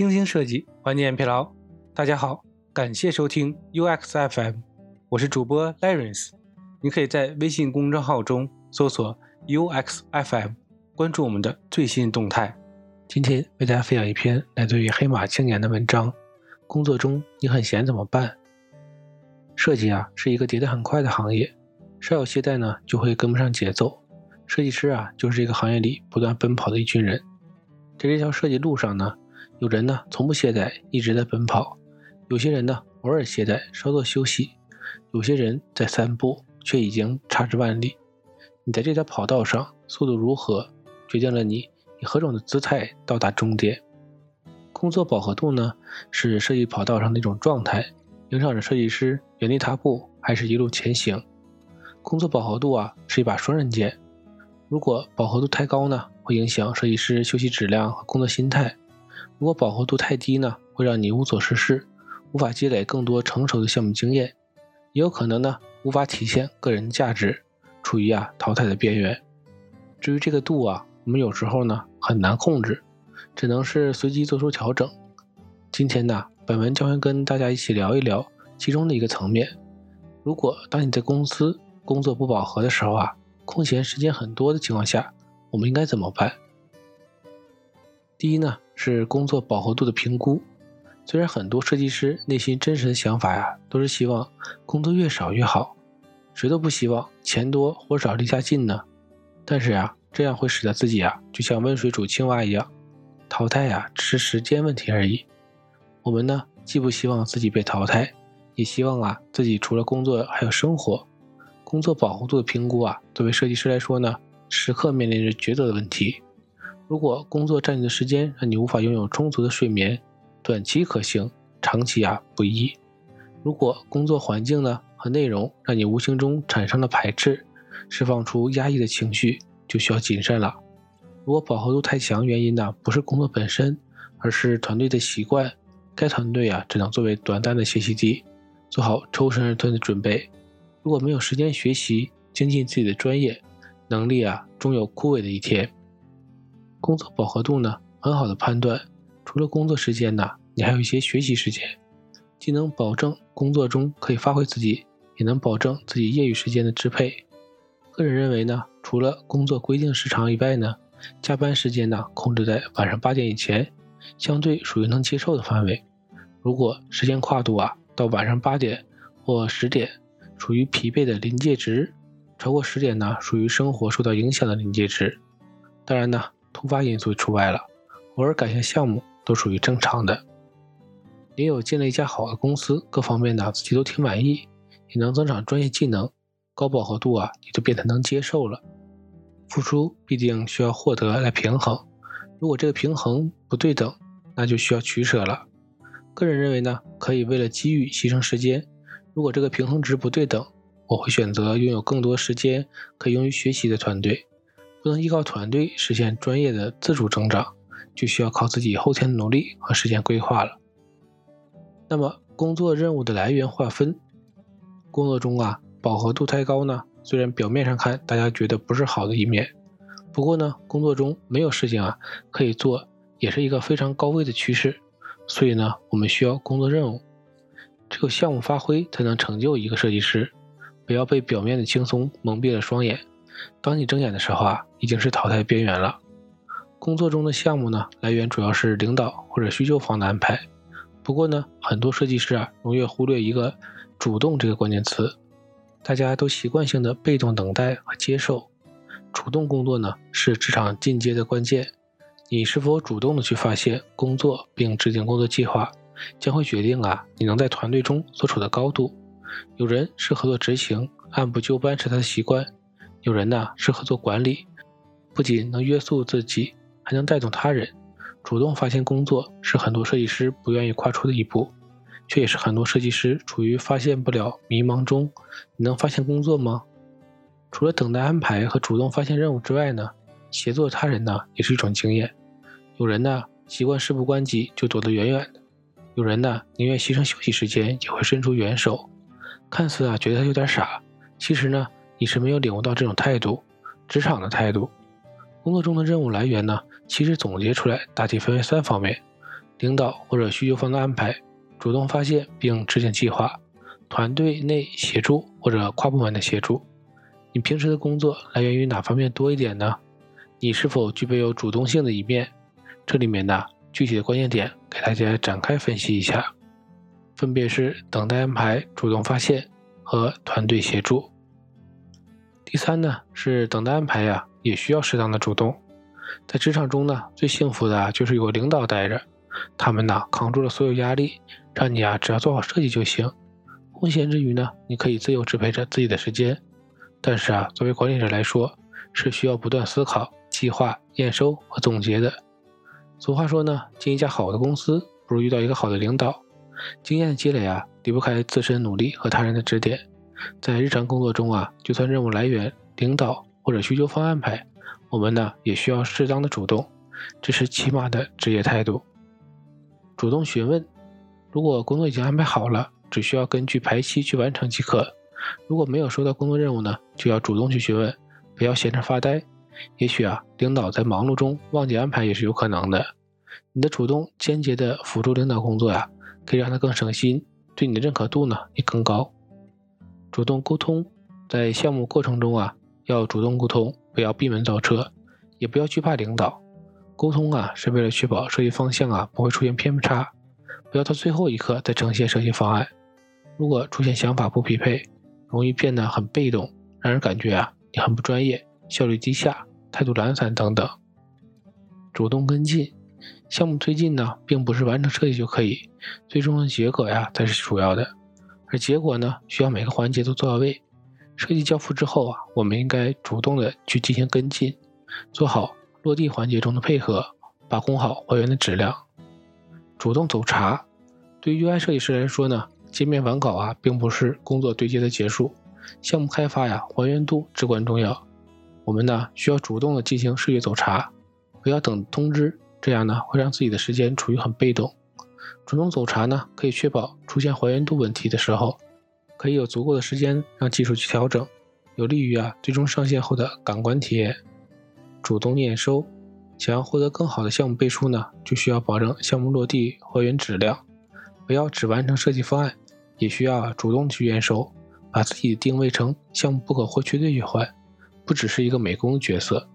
精心设计，缓解疲劳。大家好，感谢收听 UXFM，我是主播 Lawrence。你可以在微信公众号中搜索 UXFM，关注我们的最新动态。今天为大家分享一篇来自于黑马青年的文章：工作中你很闲怎么办？设计啊，是一个迭代很快的行业，稍有懈怠呢，就会跟不上节奏。设计师啊，就是这个行业里不断奔跑的一群人。在这条设计路上呢，有人呢从不懈怠，一直在奔跑；有些人呢偶尔懈怠，稍作休息；有些人在散步，却已经差之万里。你在这条跑道上速度如何，决定了你以何种的姿态到达终点。工作饱和度呢，是设计跑道上的一种状态，影响着设计师原地踏步还是一路前行。工作饱和度啊，是一把双刃剑。如果饱和度太高呢？会影响设计师休息质量和工作心态。如果饱和度太低呢，会让你无所事事，无法积累更多成熟的项目经验，也有可能呢，无法体现个人价值，处于啊淘汰的边缘。至于这个度啊，我们有时候呢很难控制，只能是随机做出调整。今天呢，本文将会跟大家一起聊一聊其中的一个层面。如果当你在公司工作不饱和的时候啊，空闲时间很多的情况下。我们应该怎么办？第一呢，是工作饱和度的评估。虽然很多设计师内心真实的想法呀，都是希望工作越少越好，谁都不希望钱多或少离家近呢。但是呀，这样会使得自己啊，就像温水煮青蛙一样，淘汰呀，只是时间问题而已。我们呢，既不希望自己被淘汰，也希望啊，自己除了工作还有生活。工作饱和度的评估啊，作为设计师来说呢。时刻面临着抉择的问题。如果工作占据的时间让你无法拥有充足的睡眠，短期可行，长期啊不易。如果工作环境呢和内容让你无形中产生了排斥，释放出压抑的情绪，就需要谨慎了。如果饱和度太强，原因呢不是工作本身，而是团队的习惯，该团队啊只能作为短暂的学习地，做好抽身而退的准备。如果没有时间学习精进自己的专业，能力啊，终有枯萎的一天。工作饱和度呢，很好的判断。除了工作时间呢，你还有一些学习时间，既能保证工作中可以发挥自己，也能保证自己业余时间的支配。个人认为呢，除了工作规定时长以外呢，加班时间呢，控制在晚上八点以前，相对属于能接受的范围。如果时间跨度啊，到晚上八点或十点，属于疲惫的临界值。超过十点呢，属于生活受到影响的临界值。当然呢，突发因素除外了，偶尔改下项目都属于正常的。也有进了一家好的公司，各方面呢自己都挺满意，也能增长专业技能，高饱和度啊也就变得能接受了。付出必定需要获得来平衡，如果这个平衡不对等，那就需要取舍了。个人认为呢，可以为了机遇牺牲时间，如果这个平衡值不对等。我会选择拥有更多时间可以用于学习的团队，不能依靠团队实现专业的自主增长，就需要靠自己后天的努力和时间规划了。那么，工作任务的来源划分，工作中啊，饱和度太高呢，虽然表面上看大家觉得不是好的一面，不过呢，工作中没有事情啊可以做，也是一个非常高危的趋势。所以呢，我们需要工作任务，只有项目发挥才能成就一个设计师。不要被表面的轻松蒙蔽了双眼。当你睁眼的时候啊，已经是淘汰边缘了。工作中的项目呢，来源主要是领导或者需求方的安排。不过呢，很多设计师啊，容易忽略一个“主动”这个关键词。大家都习惯性的被动等待和接受。主动工作呢，是职场进阶的关键。你是否主动的去发现工作并制定工作计划，将会决定啊，你能在团队中所处的高度。有人是合作执行，按部就班是他的习惯；有人呢适合做管理，不仅能约束自己，还能带动他人。主动发现工作是很多设计师不愿意跨出的一步，却也是很多设计师处于发现不了迷茫中。你能发现工作吗？除了等待安排和主动发现任务之外呢？协作他人呢也是一种经验。有人呢习惯事不关己就躲得远远的，有人呢宁愿牺牲休息时间也会伸出援手。看似啊，觉得他有点傻，其实呢，你是没有领悟到这种态度，职场的态度。工作中的任务来源呢，其实总结出来大体分为三方面：领导或者需求方的安排，主动发现并制定计划，团队内协助或者跨部门的协助。你平时的工作来源于哪方面多一点呢？你是否具备有主动性的一面？这里面呢，具体的关键点给大家展开分析一下，分别是等待安排、主动发现和团队协助。第三呢，是等待安排呀，也需要适当的主动。在职场中呢，最幸福的就是有领导带着，他们呢扛住了所有压力，让你啊只要做好设计就行。空闲之余呢，你可以自由支配着自己的时间。但是啊，作为管理者来说，是需要不断思考、计划、验收和总结的。俗话说呢，进一家好的公司，不如遇到一个好的领导。经验的积累啊，离不开自身努力和他人的指点。在日常工作中啊，就算任务来源、领导或者需求方安排，我们呢也需要适当的主动，这是起码的职业态度。主动询问，如果工作已经安排好了，只需要根据排期去完成即可。如果没有收到工作任务呢，就要主动去询问，不要闲着发呆。也许啊，领导在忙碌中忘记安排也是有可能的。你的主动间接的辅助领导工作呀，可以让他更省心，对你的认可度呢也更高。主动沟通，在项目过程中啊，要主动沟通，不要闭门造车，也不要惧怕领导。沟通啊，是为了确保设计方向啊不会出现偏差，不要到最后一刻再呈现设计方案。如果出现想法不匹配，容易变得很被动，让人感觉啊你很不专业，效率低下，态度懒散等等。主动跟进，项目推进呢，并不是完成设计就可以，最终的结果呀才是主要的。而结果呢，需要每个环节都做到位。设计交付之后啊，我们应该主动的去进行跟进，做好落地环节中的配合，把控好还原的质量。主动走查，对于 UI 设计师来说呢。界面完稿啊，并不是工作对接的结束，项目开发呀，还原度至关重要。我们呢，需要主动的进行视觉走查，不要等通知，这样呢，会让自己的时间处于很被动。主动走查呢，可以确保出现还原度问题的时候，可以有足够的时间让技术去调整，有利于啊最终上线后的感官体验。主动验收，想要获得更好的项目背书呢，就需要保证项目落地还原质量。不要只完成设计方案，也需要主动去验收，把自己定位成项目不可或缺的一环，不只是一个美工角色。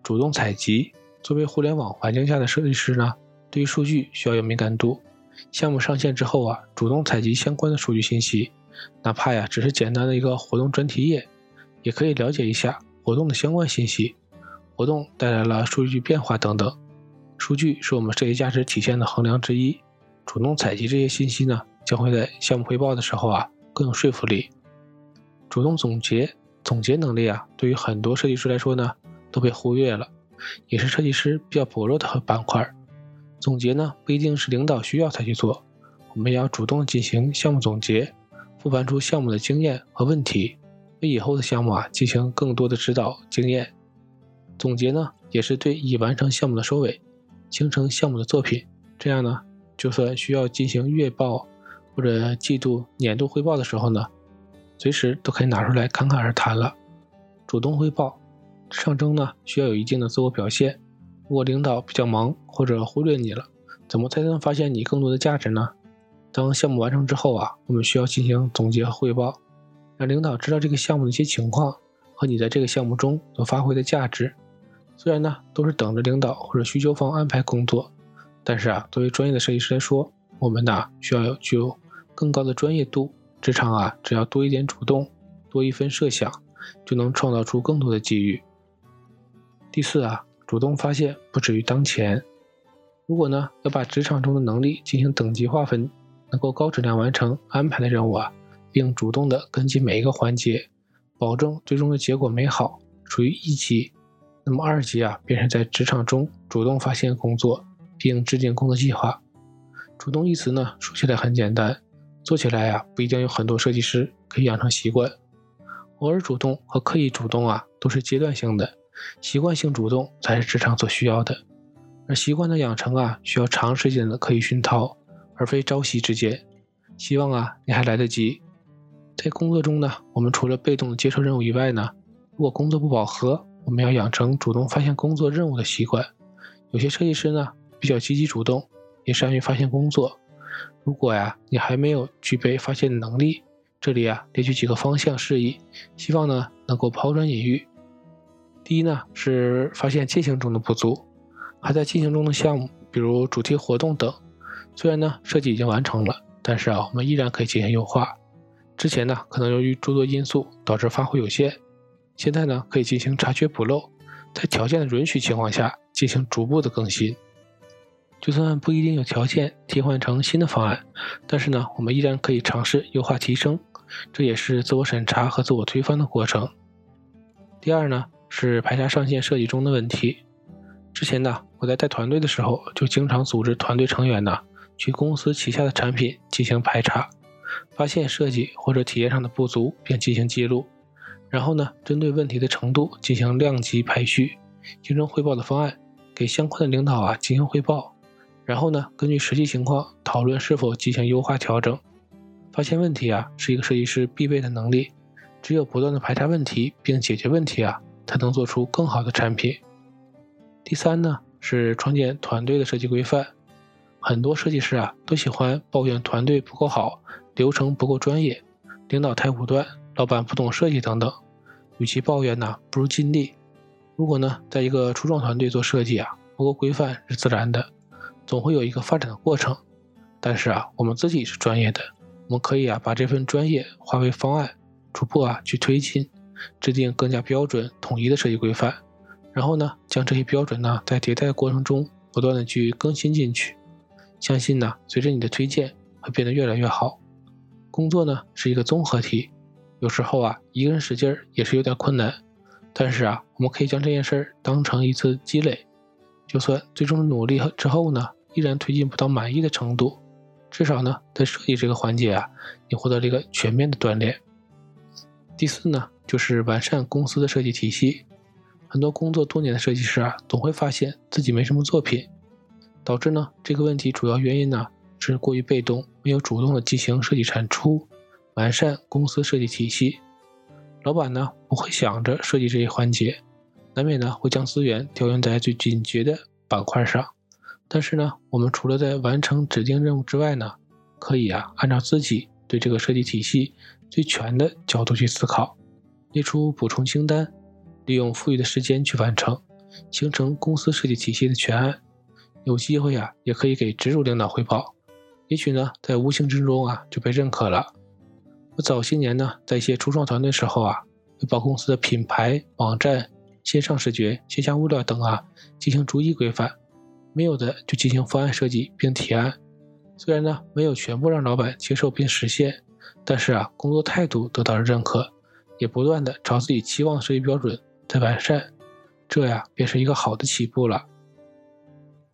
主动采集，作为互联网环境下的设计师呢，对于数据需要有敏感度。项目上线之后啊，主动采集相关的数据信息，哪怕呀只是简单的一个活动专题页，也可以了解一下活动的相关信息，活动带来了数据变化等等。数据是我们设计价值体现的衡量之一。主动采集这些信息呢，将会在项目汇报的时候啊更有说服力。主动总结，总结能力啊，对于很多设计师来说呢都被忽略了，也是设计师比较薄弱的板块。总结呢不一定是领导需要才去做，我们也要主动进行项目总结，复盘出项目的经验和问题，为以后的项目啊进行更多的指导经验。总结呢也是对已完成项目的收尾，形成项目的作品，这样呢。就算需要进行月报或者季度、年度汇报的时候呢，随时都可以拿出来侃侃而谈了。主动汇报，上升呢需要有一定的自我表现。如果领导比较忙或者忽略你了，怎么才能发现你更多的价值呢？当项目完成之后啊，我们需要进行总结和汇报，让领导知道这个项目的一些情况和你在这个项目中所发挥的价值。虽然呢都是等着领导或者需求方安排工作。但是啊，作为专业的设计师来说，我们呢需要有具有更高的专业度。职场啊，只要多一点主动，多一分设想，就能创造出更多的机遇。第四啊，主动发现不止于当前。如果呢要把职场中的能力进行等级划分，能够高质量完成安排的任务啊，并主动的跟进每一个环节，保证最终的结果美好，属于一级。那么二级啊，便是在职场中主动发现工作。并制定工作计划。主动一词呢，说起来很简单，做起来呀，不一定有很多设计师可以养成习惯。偶尔主动和刻意主动啊，都是阶段性的，习惯性主动才是职场所需要的。而习惯的养成啊，需要长时间的刻意熏陶，而非朝夕之间。希望啊，你还来得及。在工作中呢，我们除了被动的接受任务以外呢，如果工作不饱和，我们要养成主动发现工作任务的习惯。有些设计师呢。比较积极主动，也善于发现工作。如果呀，你还没有具备发现的能力，这里啊列举几个方向示意，希望呢能够抛砖引玉。第一呢是发现进行中的不足，还在进行中的项目，比如主题活动等，虽然呢设计已经完成了，但是啊我们依然可以进行优化。之前呢可能由于诸多因素导致发挥有限，现在呢可以进行查缺补漏，在条件的允许情况下进行逐步的更新。就算不一定有条件替换成新的方案，但是呢，我们依然可以尝试优化提升，这也是自我审查和自我推翻的过程。第二呢，是排查上线设计中的问题。之前呢，我在带团队的时候，就经常组织团队成员呢去公司旗下的产品进行排查，发现设计或者体验上的不足，并进行记录，然后呢，针对问题的程度进行量级排序，形成汇报的方案，给相关的领导啊进行汇报。然后呢，根据实际情况讨论是否进行优化调整。发现问题啊，是一个设计师必备的能力。只有不断的排查问题并解决问题啊，才能做出更好的产品。第三呢，是创建团队的设计规范。很多设计师啊，都喜欢抱怨团队不够好，流程不够专业，领导太武断，老板不懂设计等等。与其抱怨呢，不如尽力。如果呢，在一个初创团队做设计啊，不够规范是自然的。总会有一个发展的过程，但是啊，我们自己是专业的，我们可以啊把这份专业化为方案，逐步啊去推进，制定更加标准统一的设计规范，然后呢，将这些标准呢在迭代过程中不断的去更新进去。相信呢，随着你的推荐会变得越来越好。工作呢是一个综合体，有时候啊一个人使劲儿也是有点困难，但是啊，我们可以将这件事儿当成一次积累，就算最终努力之后呢。依然推进不到满意的程度，至少呢，在设计这个环节啊，你获得了一个全面的锻炼。第四呢，就是完善公司的设计体系。很多工作多年的设计师啊，总会发现自己没什么作品，导致呢这个问题主要原因呢是过于被动，没有主动的进行设计产出，完善公司设计体系。老板呢不会想着设计这一环节，难免呢会将资源调用在最紧急的板块上。但是呢，我们除了在完成指定任务之外呢，可以啊，按照自己对这个设计体系最全的角度去思考，列出补充清单，利用富裕的时间去完成，形成公司设计体系的全案。有机会啊，也可以给直属领导汇报，也许呢，在无形之中啊就被认可了。我早些年呢，在一些初创团队时候啊，会把公司的品牌、网站、线上视觉、线下物料等啊进行逐一规范。没有的就进行方案设计并提案，虽然呢没有全部让老板接受并实现，但是啊工作态度得到了认可，也不断的朝自己期望的设计标准在完善，这呀便是一个好的起步了。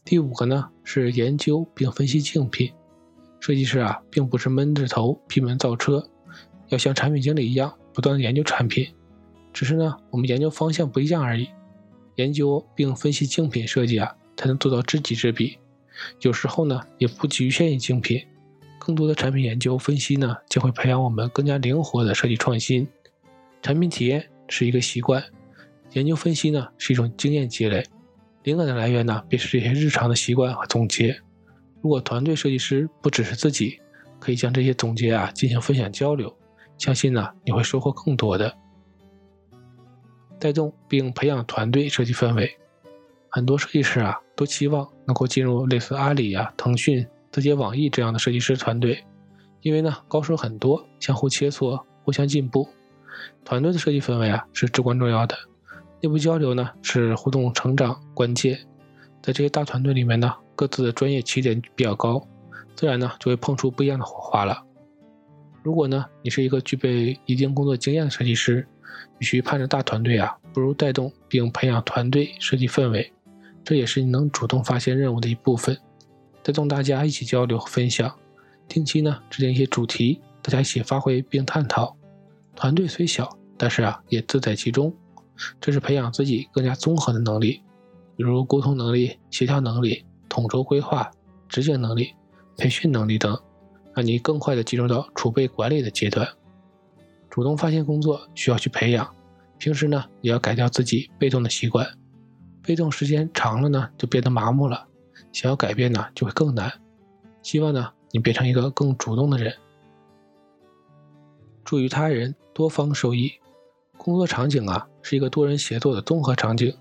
第五个呢是研究并分析竞品，设计师啊并不是闷着头闭门造车，要像产品经理一样不断的研究产品，只是呢我们研究方向不一样而已。研究并分析竞品设计啊。才能做到知己知彼。有时候呢，也不局限于竞品，更多的产品研究分析呢，将会培养我们更加灵活的设计创新。产品体验是一个习惯，研究分析呢是一种经验积累。灵感的来源呢，便是这些日常的习惯和总结。如果团队设计师不只是自己，可以将这些总结啊进行分享交流，相信呢你会收获更多的。带动并培养团队设计氛围。很多设计师啊，都期望能够进入类似阿里啊、腾讯、字节、网易这样的设计师团队，因为呢，高手很多，相互切磋，互相进步。团队的设计氛围啊，是至关重要的。内部交流呢，是互动成长关键。在这些大团队里面呢，各自的专业起点比较高，自然呢，就会碰出不一样的火花了。如果呢，你是一个具备一定工作经验的设计师，与其盼着大团队啊，不如带动并培养团队设计氛围。这也是你能主动发现任务的一部分，带动大家一起交流和分享。定期呢制定一些主题，大家一起发挥并探讨。团队虽小，但是啊也自在其中。这是培养自己更加综合的能力，比如沟通能力、协调能力、统筹规划、执行能力、培训能力等，让你更快的进入到储备管理的阶段。主动发现工作需要去培养，平时呢也要改掉自己被动的习惯。被动时间长了呢，就变得麻木了。想要改变呢，就会更难。希望呢，你变成一个更主动的人，助于他人，多方受益。工作场景啊，是一个多人协作的综合场景。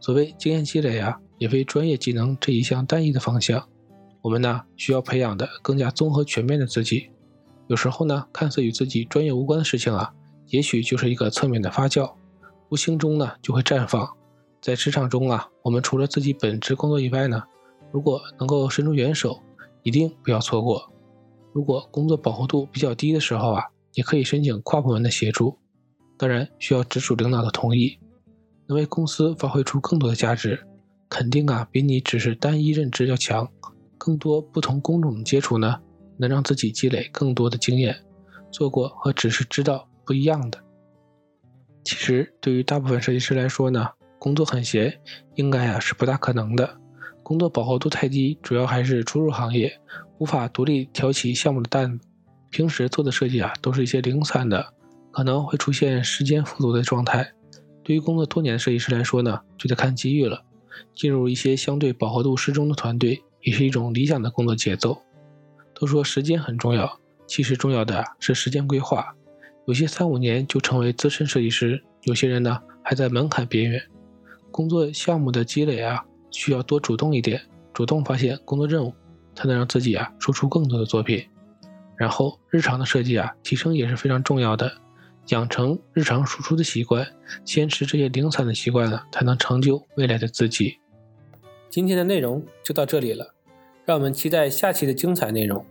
所谓经验积累啊，也非专业技能这一项单一的方向。我们呢，需要培养的更加综合全面的自己。有时候呢，看似与自己专业无关的事情啊，也许就是一个侧面的发酵，无形中呢，就会绽放。在职场中啊，我们除了自己本职工作以外呢，如果能够伸出援手，一定不要错过。如果工作饱和度比较低的时候啊，也可以申请跨部门的协助，当然需要直属领导的同意。能为公司发挥出更多的价值，肯定啊比你只是单一任职要强。更多不同工种的接触呢，能让自己积累更多的经验，做过和只是知道不一样的。其实对于大部分设计师来说呢。工作很闲，应该啊是不大可能的。工作饱和度太低，主要还是初入行业，无法独立挑起项目的担子。平时做的设计啊，都是一些零散的，可能会出现时间富足的状态。对于工作多年的设计师来说呢，就得看机遇了。进入一些相对饱和度适中的团队，也是一种理想的工作节奏。都说时间很重要，其实重要的是时间规划。有些三五年就成为资深设计师，有些人呢还在门槛边缘。工作项目的积累啊，需要多主动一点，主动发现工作任务，才能让自己啊输出更多的作品。然后日常的设计啊，提升也是非常重要的，养成日常输出的习惯，坚持这些零散的习惯呢，才能成就未来的自己。今天的内容就到这里了，让我们期待下期的精彩内容。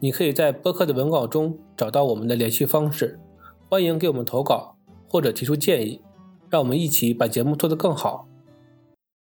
你可以在播客的文稿中找到我们的联系方式，欢迎给我们投稿或者提出建议。让我们一起把节目做得更好。